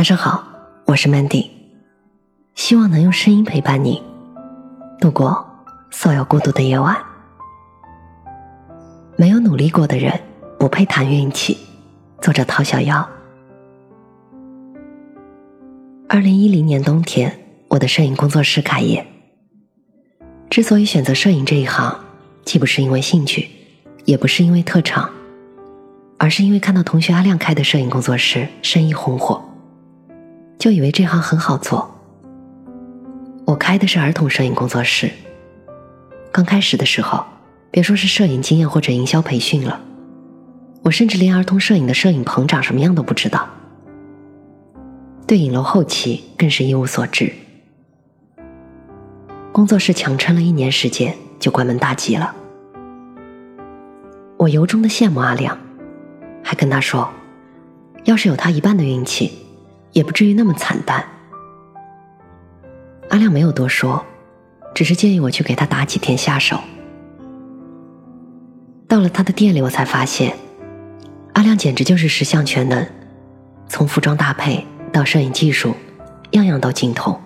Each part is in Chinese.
晚上好，我是 Mandy，希望能用声音陪伴你度过所有孤独的夜晚。没有努力过的人不配谈运气。作者陶小妖。二零一零年冬天，我的摄影工作室开业。之所以选择摄影这一行，既不是因为兴趣，也不是因为特长，而是因为看到同学阿亮开的摄影工作室生意红火，就以为这行很好做。我开的是儿童摄影工作室。刚开始的时候，别说是摄影经验或者营销培训了。我甚至连儿童摄影的摄影棚长什么样都不知道，对影楼后期更是一无所知。工作室强撑了一年时间，就关门大吉了。我由衷的羡慕阿亮，还跟他说，要是有他一半的运气，也不至于那么惨淡。阿亮没有多说，只是建议我去给他打几天下手。到了他的店里，我才发现。阿亮简直就是十项全能，从服装搭配到摄影技术，样样都精通。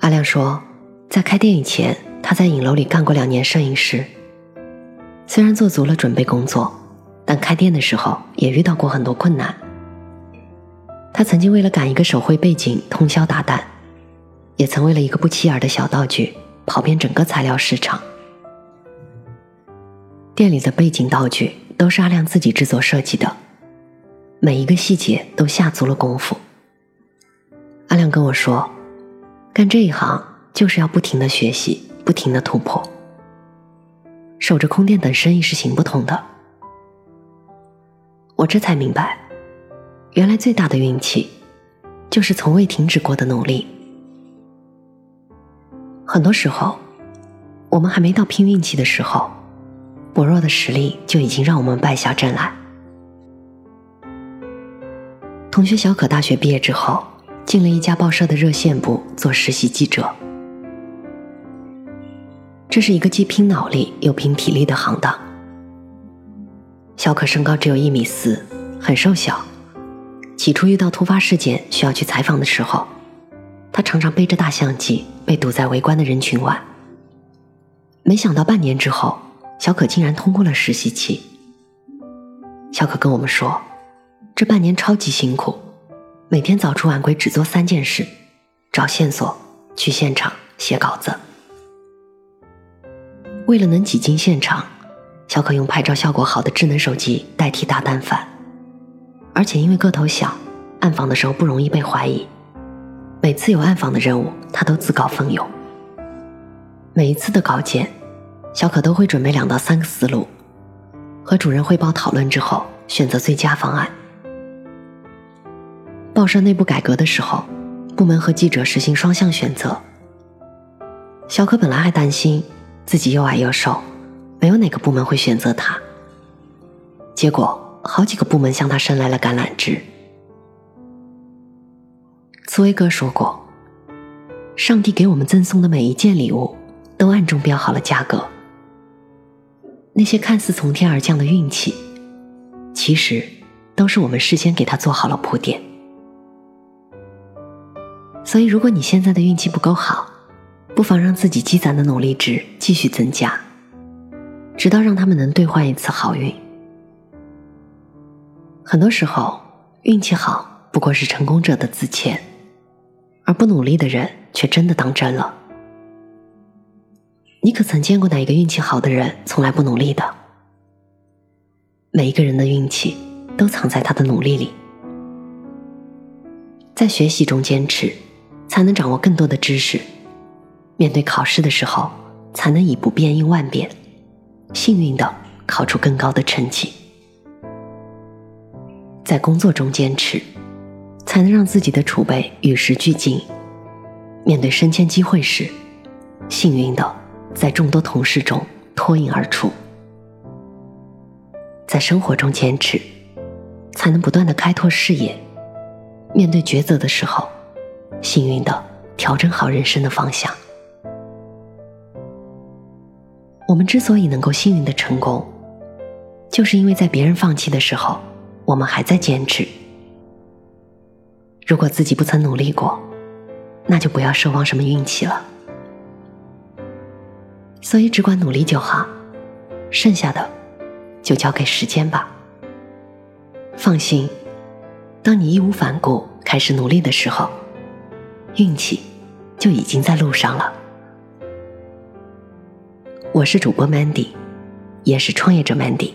阿亮说，在开店以前，他在影楼里干过两年摄影师。虽然做足了准备工作，但开店的时候也遇到过很多困难。他曾经为了赶一个手绘背景通宵达旦，也曾为了一个不起眼的小道具跑遍整个材料市场。店里的背景道具都是阿亮自己制作设计的，每一个细节都下足了功夫。阿亮跟我说，干这一行就是要不停的学习，不停的突破。守着空店等生意是行不通的。我这才明白，原来最大的运气，就是从未停止过的努力。很多时候，我们还没到拼运气的时候。薄弱的实力就已经让我们败下阵来。同学小可大学毕业之后，进了一家报社的热线部做实习记者。这是一个既拼脑力又拼体力的行当。小可身高只有一米四，很瘦小。起初遇到突发事件需要去采访的时候，他常常背着大相机被堵在围观的人群外。没想到半年之后。小可竟然通过了实习期。小可跟我们说，这半年超级辛苦，每天早出晚归只做三件事：找线索、去现场、写稿子。为了能挤进现场，小可用拍照效果好的智能手机代替大单反，而且因为个头小，暗访的时候不容易被怀疑。每次有暗访的任务，他都自告奋勇。每一次的稿件。小可都会准备两到三个思路，和主任汇报讨论之后，选择最佳方案。报社内部改革的时候，部门和记者实行双向选择。小可本来还担心自己又矮又瘦，没有哪个部门会选择他。结果好几个部门向他伸来了橄榄枝。茨威格说过：“上帝给我们赠送的每一件礼物，都暗中标好了价格。”那些看似从天而降的运气，其实都是我们事先给他做好了铺垫。所以，如果你现在的运气不够好，不妨让自己积攒的努力值继续增加，直到让他们能兑换一次好运。很多时候，运气好不过是成功者的自谦，而不努力的人却真的当真了。你可曾见过哪一个运气好的人从来不努力的？每一个人的运气都藏在他的努力里。在学习中坚持，才能掌握更多的知识；面对考试的时候，才能以不变应万变，幸运的考出更高的成绩。在工作中坚持，才能让自己的储备与时俱进；面对升迁机会时，幸运的。在众多同事中脱颖而出，在生活中坚持，才能不断的开拓视野。面对抉择的时候，幸运的调整好人生的方向。我们之所以能够幸运的成功，就是因为在别人放弃的时候，我们还在坚持；如果自己不曾努力过，那就不要奢望什么运气了。所以只管努力就好，剩下的就交给时间吧。放心，当你义无反顾开始努力的时候，运气就已经在路上了。我是主播 Mandy，也是创业者 Mandy。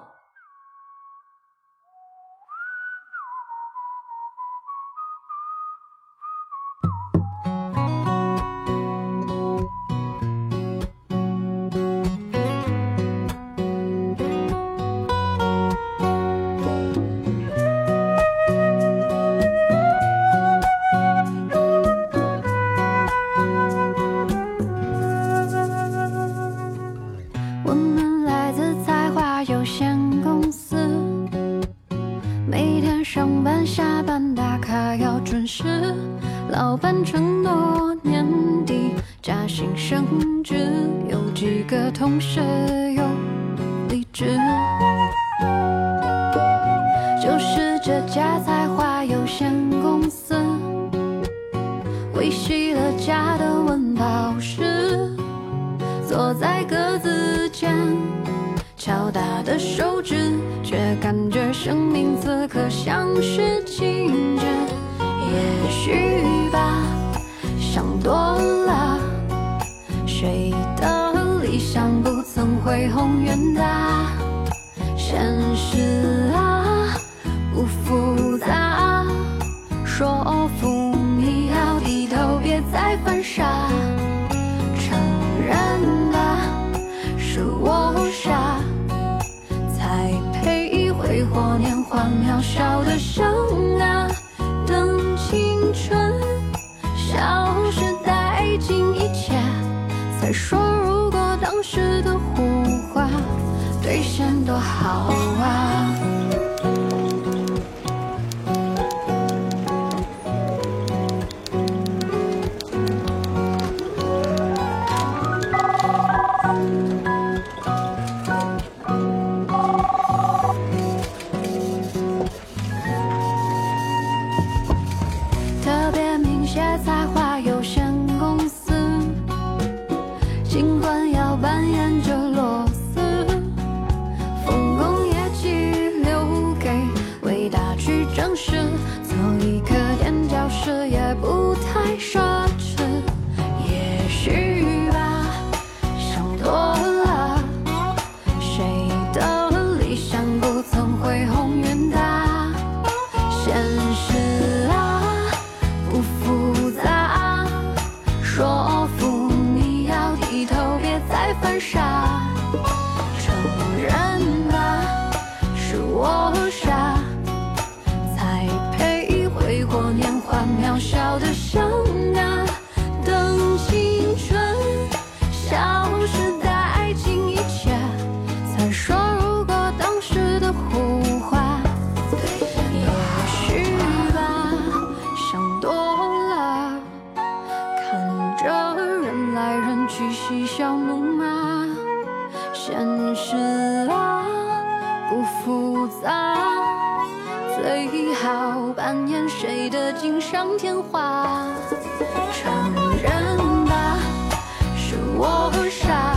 老板承诺年底加薪升职，有几个同事又离职。就是这家才华有限公司，维系了家的温饱时，坐在格子间，敲打的手指，却感觉生命此刻像是恢宏远大？现实啊，不复杂。说服你要低头，别再犯傻。承认吧，是我傻，才配挥霍年华渺小的生啊。说如果好。不太奢侈，也许吧，想多了，谁的理想不曾恢宏远大？现实啊，不复杂，说服你要低头，别再犯傻。扮演谁的锦上添花。承认吧，是我傻。